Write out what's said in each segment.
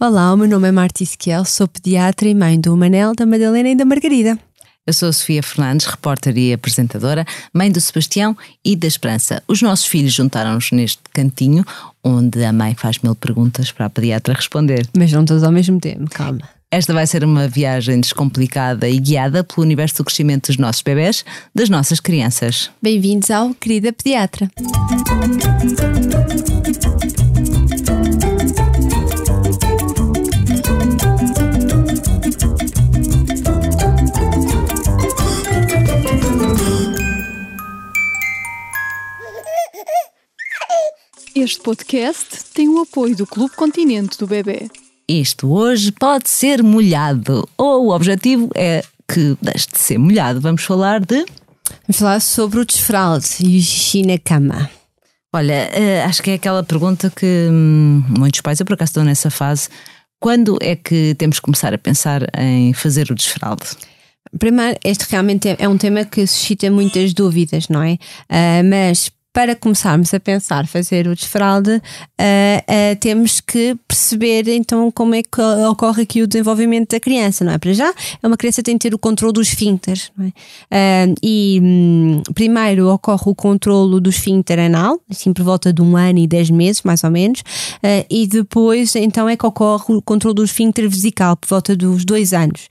Olá, o meu nome é Marta Isquiel, sou pediatra e mãe do Manel, da Madalena e da Margarida. Eu sou a Sofia Fernandes, repórter e apresentadora, mãe do Sebastião e da Esperança. Os nossos filhos juntaram-nos neste cantinho, onde a mãe faz mil perguntas para a pediatra responder. Mas não todos ao mesmo tempo, calma. Esta vai ser uma viagem descomplicada e guiada pelo universo do crescimento dos nossos bebés, das nossas crianças. Bem-vindos ao Querida Pediatra. Este podcast tem o apoio do Clube Continente do Bebê. Isto hoje pode ser molhado, ou o objetivo é que deixe de ser molhado. Vamos falar de. Vamos falar sobre o desfralde e o xixi na cama. Olha, eh, acho que é aquela pergunta que hum, muitos pais, eu por acaso estou nessa fase, quando é que temos que começar a pensar em fazer o desfralde? Primeiro, este realmente é, é um tema que suscita muitas dúvidas, não é? Uh, mas para começarmos a pensar fazer o desfralde, uh, uh, temos que perceber então como é que ocorre aqui o desenvolvimento da criança, não é? Para já, é uma criança tem que ter o controle dos esfíncteres, é? Uh, e um, primeiro ocorre o controle do esfíncter anal, assim por volta de um ano e dez meses, mais ou menos, e depois então é que ocorre o controle do esfíncter vesical, por volta dos dois anos.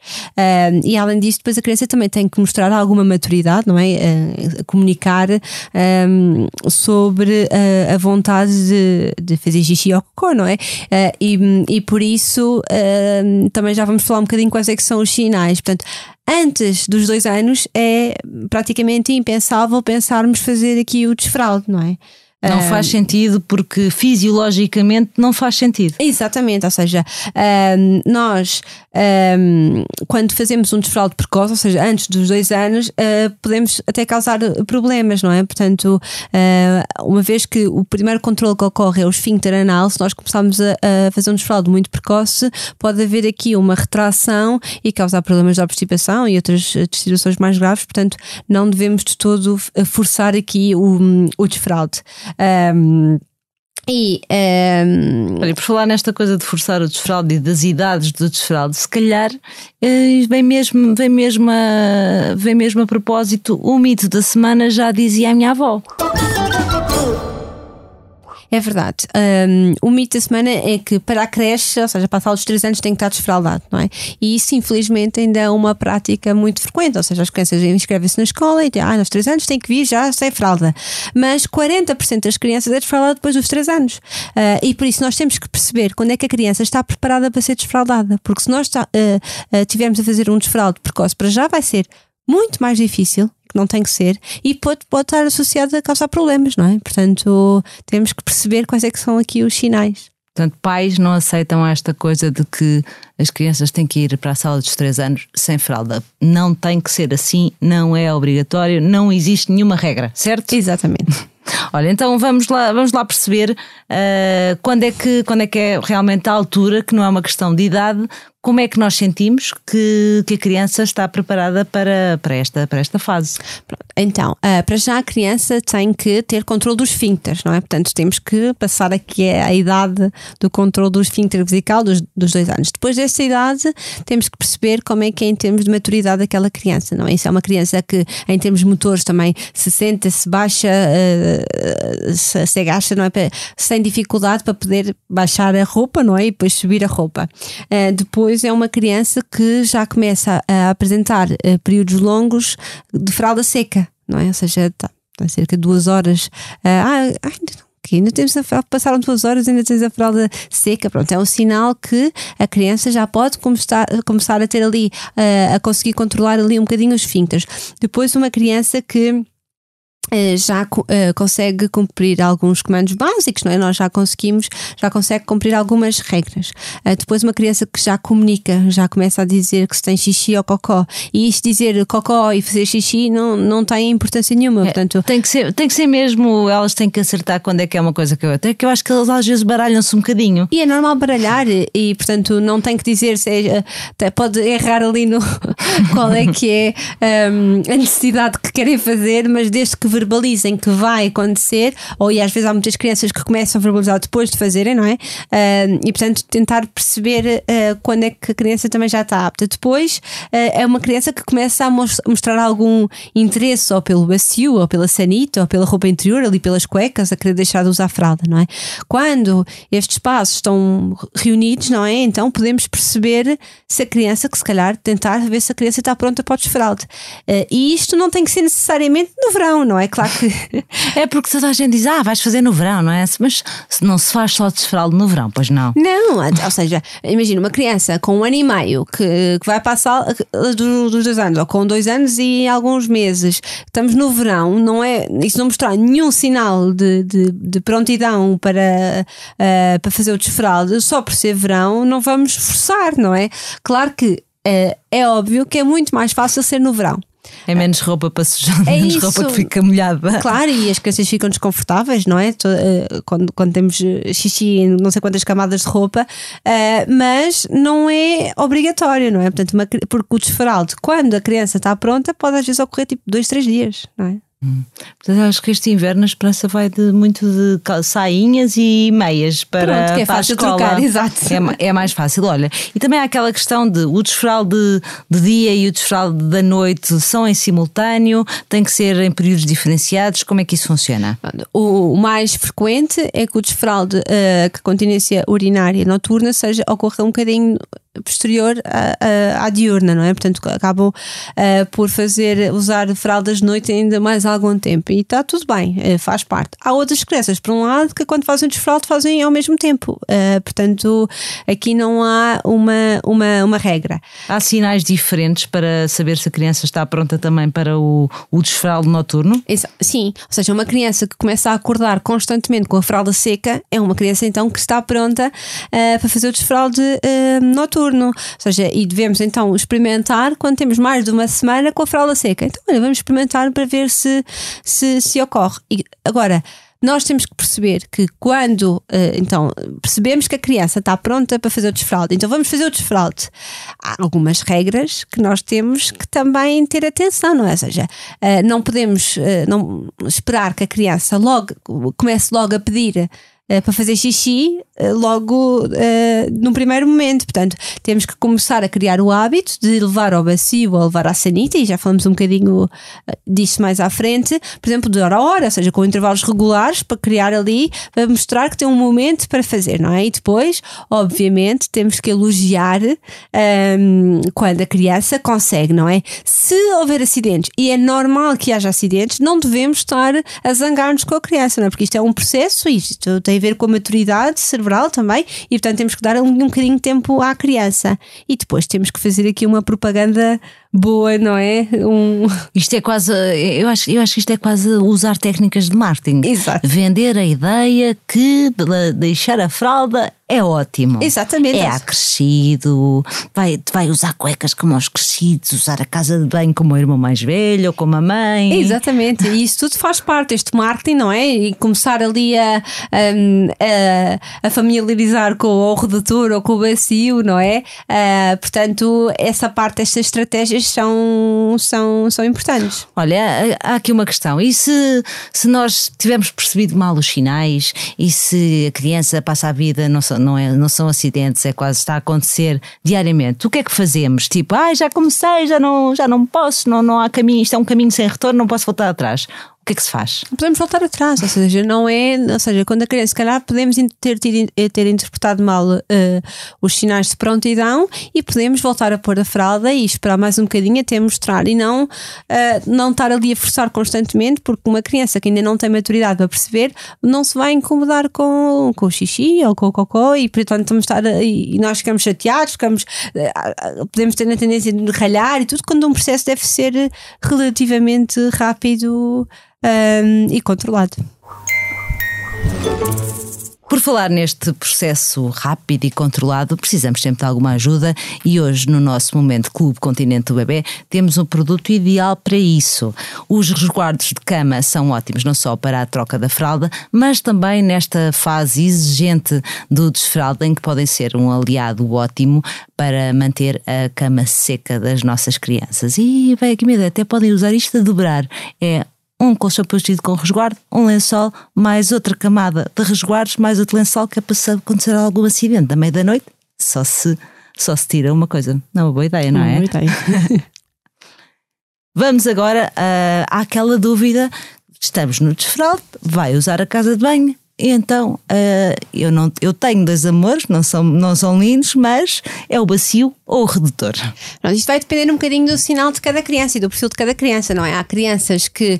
e além disso, depois a criança também tem que mostrar alguma maturidade, não é? comunicar. Sobre uh, a vontade de, de, fazer xixi ou cocô, não é? Uh, e, e por isso uh, também já vamos falar um bocadinho quais é que são os sinais. Portanto, antes dos dois anos é praticamente impensável pensarmos fazer aqui o desfraude, não é? Não faz sentido porque fisiologicamente não faz sentido. Exatamente, ou seja, nós quando fazemos um desfraude precoce, ou seja, antes dos dois anos, uh, podemos até causar problemas, não é? Portanto, uh, uma vez que o primeiro controle que ocorre é o esfíncter anal, se nós começarmos a, a, fazer um desfraude muito precoce, pode haver aqui uma retração e causar problemas de obstipação e outras distribuições mais graves, portanto, não devemos de todo forçar aqui o, o desfraude. Um, e, um... Olha, por falar nesta coisa de forçar o desfraude e das idades do desfraude, se calhar eh, vem mesmo, vem mesmo, a, vem mesmo a propósito, o mito da semana já dizia a minha avó. É verdade. Um, o mito da semana é que para a creche, ou seja, passar os 3 anos, tem que estar desfraldado, não é? E isso, infelizmente, ainda é uma prática muito frequente. Ou seja, as crianças inscrevem-se na escola e dizem, ah, nos 3 anos tem que vir já sem fralda. Mas 40% das crianças é desfraldada depois dos 3 anos. Uh, e por isso nós temos que perceber quando é que a criança está preparada para ser desfraldada. Porque se nós uh, uh, tivermos a fazer um desfraldo precoce para já, vai ser muito mais difícil que não tem que ser, e pode, pode estar associado a causar problemas, não é? Portanto, temos que perceber quais é que são aqui os sinais. Portanto, pais não aceitam esta coisa de que as crianças têm que ir para a sala dos 3 anos sem fralda. Não tem que ser assim, não é obrigatório, não existe nenhuma regra, certo? Exatamente. Olha, então vamos lá, vamos lá perceber uh, quando, é que, quando é que é realmente a altura, que não é uma questão de idade, como é que nós sentimos que, que a criança está preparada para, para, esta, para esta fase? Então, uh, para já a criança tem que ter controle dos esfíncteres, não é? Portanto, temos que passar aqui a idade do controle do esfíncter vesical dos, dos dois anos. Depois dessa idade, temos que perceber como é que é em termos de maturidade daquela criança, não é? Isso é uma criança que, em termos motores, também se senta, se baixa, uh, se, se agacha, não é? Sem dificuldade para poder baixar a roupa, não é? E depois subir a roupa. Uh, depois, é uma criança que já começa a apresentar uh, períodos longos de fralda seca, não é? Ou seja, está tá cerca de duas horas. Uh, ah, ainda temos a fralda, passaram duas horas ainda tens a fralda seca, pronto, é um sinal que a criança já pode começar, começar a ter ali, uh, a conseguir controlar ali um bocadinho os esfíncteres. Depois uma criança que eh, já uh, consegue cumprir alguns comandos básicos, não é? Nós já conseguimos, já consegue cumprir algumas regras. Uh, depois, uma criança que já comunica, já começa a dizer que se tem xixi ou cocó, e isto dizer cocó e fazer xixi não, não tem importância nenhuma. É, portanto, tem, que ser, tem que ser mesmo, elas têm que acertar quando é que é uma coisa que é outra. É que eu acho que elas às vezes baralham-se um bocadinho. E é normal baralhar, e portanto não tem que dizer, seja, pode errar ali no qual é que é um, a necessidade que querem fazer, mas desde que verbalizem que vai acontecer, ou e às vezes há muitas crianças que começam a verbalizar depois de fazerem, não é? Uh, e portanto tentar perceber uh, quando é que a criança também já está apta. Depois é uma criança que começa a mostrar algum interesse ou pelo bacio, ou pela sanita, ou pela roupa interior, ali pelas cuecas, a querer deixar de usar fralda, não é? Quando estes passos estão reunidos, não é? Então podemos perceber se a criança, que se calhar tentar ver se a criança está pronta para o desfralde. e isto não tem que ser necessariamente no verão, não é? Claro que. é porque toda a gente diz, ah, vais fazer no verão, não é? Mas não se faz só desfralde no verão, pois não? Não, ou seja, imagina uma criança com um ano e meio que, que vai passar dos, dos dois anos, ou com dois anos e alguns meses, estamos no verão, não é? Isso não mostrar nenhum sinal de, de, de prontidão para, uh, para fazer o desfralde, só por ser verão, não vamos forçar, não é? Claro que uh, é óbvio que é muito mais fácil ser no verão. É menos roupa para sujar, é menos isso. roupa que fica molhada. Claro, e as crianças ficam desconfortáveis, não é? Eh, quando, quando temos eh, xixi em não sei quantas camadas de roupa, uh, mas não é obrigatório, não é? Portanto, uma, porque o desfaraldo, quando a criança está pronta, pode às vezes ocorrer tipo dois, três dias, não é? Hum. Portanto, acho que este inverno a esperança vai de muito de sainhas e meias para, Pronto, que é para fácil a escola. trocar, exato. É, é, mais fácil. Olha, e também há aquela questão de o desfralde de, de dia e o desfralde da noite são em simultâneo, tem que ser em períodos diferenciados. Como é que isso funciona? O, o mais frequente é que o desfralde, uh, que a continência urinária noturna, seja ocorra um bocadinho posterior à, à, diurna, não é? Portanto, acabam uh, por fazer, usar fraldas de noite ainda mais algum tempo e está tudo bem, uh, faz parte. Há outras crianças, por um lado, que quando fazem o desfralde fazem ao mesmo tempo, uh, portanto, aqui não há uma, uma, uma regra. Há sinais diferentes para saber se a criança está pronta também para o, o desfralde noturno? Sim, ou seja, uma criança que começa a acordar constantemente com a fralda seca é uma criança então que está pronta para fazer o desfralde noturno noturno. Ou seja, e devemos então experimentar quando temos mais de uma semana com a fralda seca. Então, olha, vamos experimentar para ver se, se, se ocorre. E agora, nós temos que perceber que quando eh, então percebemos que a criança está pronta para fazer o desfralde, então vamos fazer o desfralde. Há algumas regras que nós temos que também ter atenção, não é? Ou seja, eh, não podemos eh, não esperar que a criança logo comece logo a pedir uh, para fazer xixi uh, logo uh, num primeiro momento. Portanto, temos que começar a criar o hábito de levar ao bacio ou levar à sanita, e já falamos um bocadinho disso mais à frente, por exemplo, de hora a hora, ou seja, com intervalos regulares para criar ali, para mostrar que tem um momento para fazer, não é? E depois, obviamente, temos que elogiar um, ehm, quando a criança consegue, não é? Se houver acidentes, e é normal que haja acidentes, não devemos estar a zangar-nos com a criança, não é? Porque isto é um processo, isto tem a ver com a maturidade cerebral também, e portanto temos que dar um, um bocadinho de tempo à criança. E depois temos que fazer aqui uma propaganda boa, não é? Um... Isto é quase, eu acho, eu acho que isto é quase usar técnicas de marketing. Exato. Vender a ideia que deixar a fralda é ótimo. Exatamente. É acrescido, vai, vai usar cuecas como os crescidos, usar a casa de banho como o irmão mais velho ou como a mãe. Exatamente, e isso tudo faz parte deste marketing, não é? E começar ali a, a, a familiarizar com o redutor ou com o bacio, não é? Uh, portanto, essa parte, estas são, são, são importantes. Olha, há aqui uma questão. E se, se nós tivermos percebido mal os sinais e se a criança passa a vida não são, não, é, não são acidentes, é quase está a acontecer diariamente. O que é que fazemos? Tipo, ah, já comecei, já não, já não posso, não, não há caminho, isto é um caminho sem retorno, não posso voltar atrás que é que se faz? Podemos voltar atrás, ou seja, não é, ou seja, quando a criança, se calhar podemos ter, ter, eh, ter interpretado mal uh, os sinais de prontidão e podemos voltar a pôr a fralda e esperar mais um bocadinho até mostrar e não, uh, não estar ali a forçar constantemente, porque uma criança que ainda não tem maturidade para perceber não se vai incomodar com, com o xixi ou com o cocô e portanto vamos estar e nós ficamos chateados, ficamos, uh, podemos ter a tendência de ralhar e tudo quando um processo deve ser relativamente rápido um, e controlado. Por falar neste processo rápido e controlado, precisamos sempre de alguma ajuda e hoje, no nosso momento Clube Continente do Bebê, temos um produto ideal para isso. Os resguardos de cama são ótimos não só para a troca da fralda, mas também nesta fase exigente do desfralda, em que podem ser um aliado ótimo para manter a cama seca das nossas crianças. E, bem, aqui me até podem usar isto a dobrar. É um colchão protegido com resguardo, um lençol, mais outra camada de resguardos, mais outro lençol que é para se acontecer algum acidente da meia da noite, só se, só se tira uma coisa. Não é uma boa ideia, não Uma é? boa ideia. Vamos agora uh, àquela dúvida: estamos no desfralde, vai usar a casa de banho. E então uh, eu, não, eu tenho dois amores, não são, não são lindos, mas é o bacio ou o redutor. Isto vai depender um bocadinho do sinal de cada criança e do perfil de cada criança, não é? Há crianças que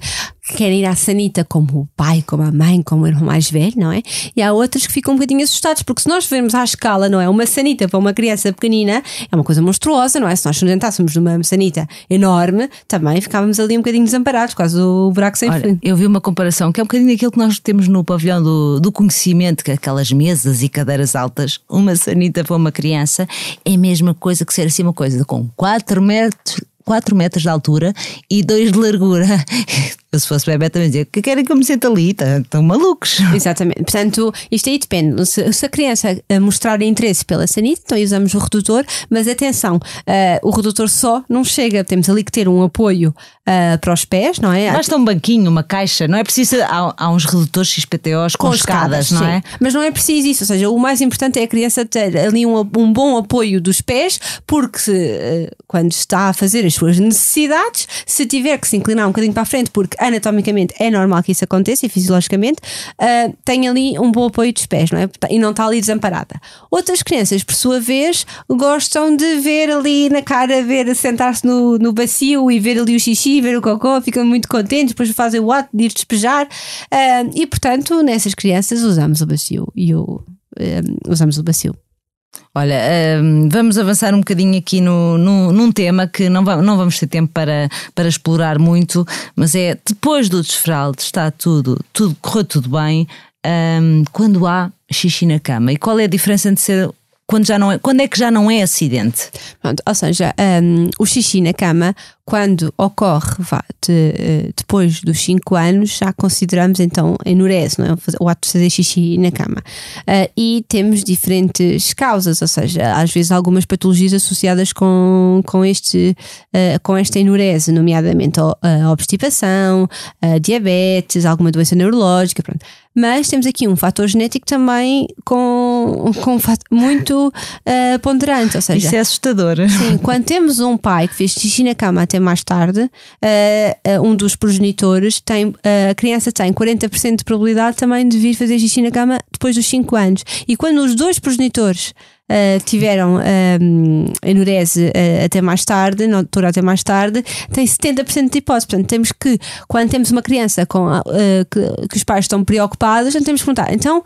querem ir à sanita como o pai, como a mãe, como o irmão mais velho, não é? E há outras que ficam um bocadinho assustados, porque se nós vermos à escala, não é? Uma sanita para uma criança pequenina é uma coisa monstruosa, não é? Se nós sustentássemos numa sanita enorme, também ficávamos ali um bocadinho desamparados, quase o buraco sem Olha, fim. eu vi uma comparação que é um bocadinho aquilo que nós temos no pavilhão do, do conhecimento, que é aquelas mesas e cadeiras altas, uma sanita para uma criança, é a mesma coisa que ser assim uma coisa com 4 metros. 4 metros de altura e 2 de largura. Eu, se fosse bebê também dizia que querem que eu me sente ali, estão malucos. Exatamente. Portanto, isto aí depende. Se, se a criança eh, mostrar interesse pela sanita, então usamos o redutor, mas atenção, eh, o redutor só não chega. Temos ali que ter um apoio eh, para os pés, não é? Basta um banquinho, uma caixa, não é preciso. Há, há uns redutores XPTOs com, escadas, não sim. é? Mas não é preciso isso, ou seja, o mais importante é a criança ter ali um, um bom apoio dos pés, porque eh, quando está a fazer as suas necessidades, se tiver que se inclinar um bocadinho para a frente, porque anatomicamente é normal que isso aconteça e fisiologicamente, eh, tem ali um bom apoio dos pés, não é? E não está ali desamparada. Outras crianças, por sua vez, gostam de ver ali na cara, ver sentar-se no, no bacio e ver ali o xixi, ver o cocô, ficam muito contentes, depois fazem o ato de ir despejar. Ah, e portanto, nessas crianças usamos o bacio e o, ah, usamos o bacio. Olha, hum, vamos avançar um bocadinho aqui no, no- num tema que não, não vamos ter tempo para, para explorar muito, mas é depois do desfralde está tudo, tudo correu tudo bem, hum, quando há xixi na cama. E qual é a diferença entre ser quando já não é, quando é que já não é acidente? Pronto, ou seja, um, o xixi na cama, quando ocorre vá, de- eh, depois dos 5 anos, já consideramos então enurese, não é? O ato de fazer xixi na cama. Ah, e temos diferentes causas, ou seja, às vezes algumas patologias associadas com, com, este, ah, com esta enurese, nomeadamente a, a obstipação, a diabetes, alguma doença neurológica, pronto. Mas temos aqui um fator genético também com, com um muito ah, ponderante, ou seja, Isso é assustador. Sim, quando temos um pai que fez xixi na cama até mais tarde, eh, um dos progenitores tem, eh, a criança tem 40% de probabilidade também de vir fazer xixi na cama depois dos 5 anos. E quando os dois progenitores eh, tiveram eh, enurese eh, até mais tarde, na altura até mais tarde, tem 70% de hipótese. Portanto, temos que, quando temos uma criança com, eh, que, que os pais estão preocupados, então temos que perguntar, então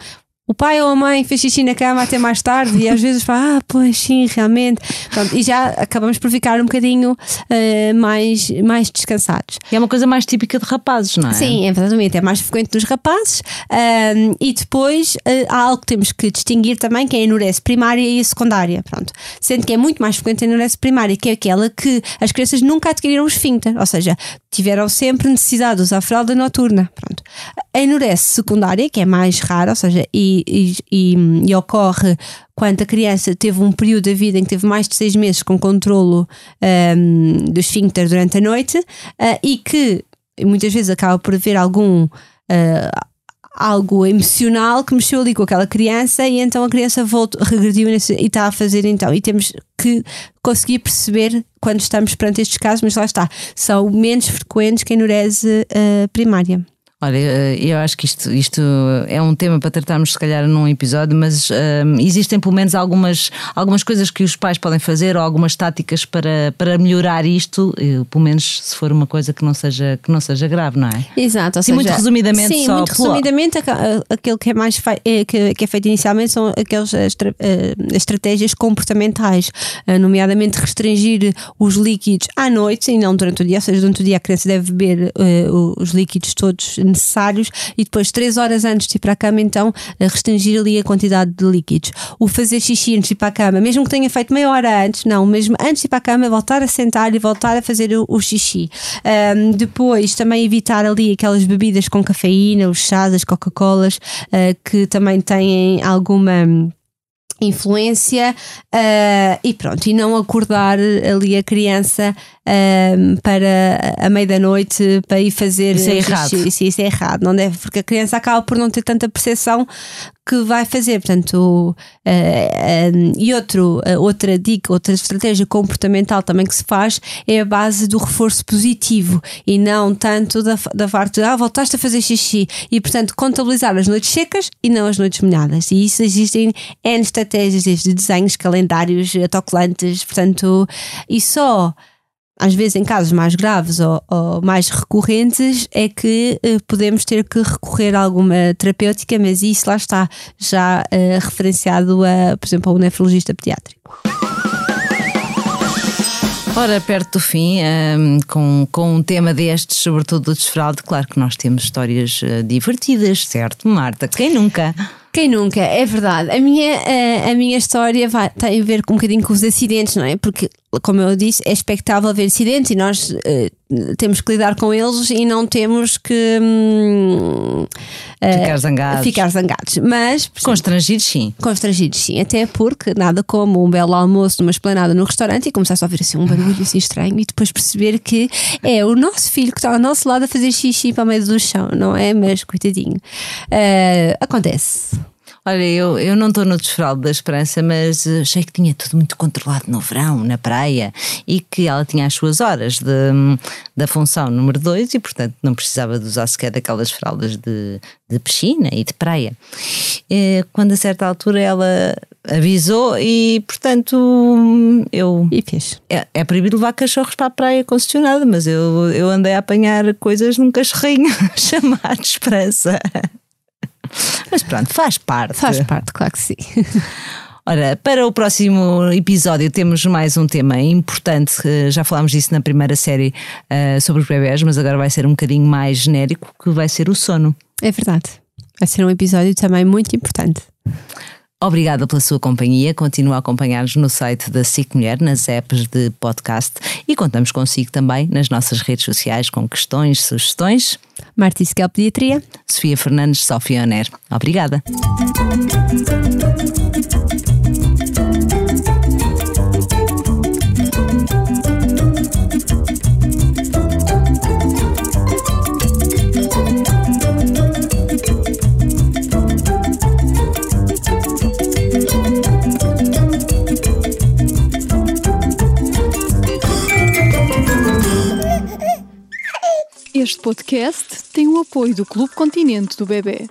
o pai ou a mãe fez xixi na cama até mais tarde e às vezes fala, ah, pois sim, realmente. Pronto, e já acabamos por ficar um bocadinho eh, mais, mais descansados. É uma coisa mais típica de rapazes, não é? Sim, exatamente. É mais frequente nos rapazes. Ahm, e depois eh, há algo que temos que distinguir também, que é a enurese primária e a secundária. Pronto. Sendo que é muito mais frequente a enurese primária, que é aquela que as crianças nunca adquiriram esfíncter, ou seja, tiveram sempre necessidade de usar fralda noturna. Pronto. A enurese secundária, que é mais rara, ou seja, e, e- e- ocorre quando a criança teve um período da vida em que teve mais de seis meses com controlo ahm, do esfíncter durante a noite ah, e que muitas vezes acaba por haver algum ah, algo emocional que mexeu ali com aquela criança e então a criança voltou, regrediu e está a fazer então. E temos que conseguir perceber quando estamos perante estes casos, mas lá está, são menos frequentes que a enurese ah, primária. Olha, eh, eu acho que isto, isto é um tema para tratarmos se calhar num episódio, mas eh, existem pelo menos algumas, algumas coisas que os pais podem fazer ou algumas táticas para, para melhorar isto, eh, pelo menos se for uma coisa que não seja, que não seja grave, não é? Exato, ou Sim, seja, muito resumidamente, sim, só muito resumidamente, aquilo que é mais que, é feito inicialmente são aquelas estra- estratégias comportamentais, nomeadamente restringir os líquidos à noite e não durante o dia, ou seja, durante o dia a criança deve beber os líquidos todos necessários e depois, três horas antes de ir para a cama, então eh, restringir ali a quantidade de líquidos. O fazer xixi antes de ir para a cama, mesmo que tenha feito meia hora antes, não, mesmo antes de ir para a cama, voltar a sentar e voltar a fazer o, o xixi. Ahm, depois, também evitar ali aquelas bebidas com cafeína, os chás, as Coca-Colas, ah, que também têm alguma influência ah, e pronto, e não acordar ali a criança um, para a meia da noite para ir fazer isso é errado. Isso, isso é errado, não deve, porque a criança acaba por não ter tanta percepção que vai fazer. Portanto, uh, uh, e outro, uh, outra dica, outra estratégia comportamental também que se faz é a base do reforço positivo e não tanto da, da parte de ah, voltaste a fazer xixi e, portanto, contabilizar as noites secas e não as noites molhadas. E isso existem N estratégias, desde desenhos, calendários, autocolantes, portanto, e só às vezes em casos mais graves ou, ou mais recorrentes, é que uh, podemos ter que recorrer a alguma terapêutica, mas isso lá está, já uh, referenciado a, por exemplo, ao nefrologista pediátrico. Ora, perto do fim, um, ehm, com, com um tema destes, sobretudo do desfralde, claro que nós temos histórias uh, divertidas, certo, Marta? Quem nunca? Quem nunca? É verdade. A minha, a, a minha história vai, tem a ver com um bocadinho com os acidentes, não é? Porque, como eu disse, é expectável haver acidentes e nós uh, temos que lidar com eles e não temos que uh, ficar zangados. Ficar zangados. Mas, constrangidos, sim. Constrangidos, sim. Até porque nada como um belo almoço numa esplanada no restaurante e começar a ouvir assim um barulho assim estranho e depois perceber que é o nosso filho que está ao nosso lado a fazer xixi para o meio do chão, não é? Mas, coitadinho. Uh, acontece. Olha, eu, eu não estou no desfraldo da esperança, mas eh, achei que tinha tudo muito controlado no verão, na praia, e que ela tinha as suas horas de, da função número 2 e, portanto, não precisava de usar sequer daquelas fraldas de, de piscina e de praia. E, quando a certa altura ela avisou e, portanto, eu. E fez. É, é proibido levar cachorros para a praia concessionada, mas eu, eu andei a apanhar coisas num cachorrinho chamado Esperança. Mas pronto, faz parte. Faz parte, claro que sim. Ora, para o próximo episódio temos mais um tema importante. Já falámos disso na primeira série uh, sobre os bebés, mas agora vai ser um bocadinho mais genérico, que vai ser o sono. É verdade. Vai ser um episódio também muito importante. Obrigada pela sua companhia. Continua a acompanhar-nos no site da SIC Mulher, nas apps de podcast e contamos consigo também nas nossas redes sociais com questões, sugestões. Marta Isquel Pediatria. Sofia Fernandes, Sofia Oner. Obrigada. Este podcast tem o apoio do Clube Continente do Bebê.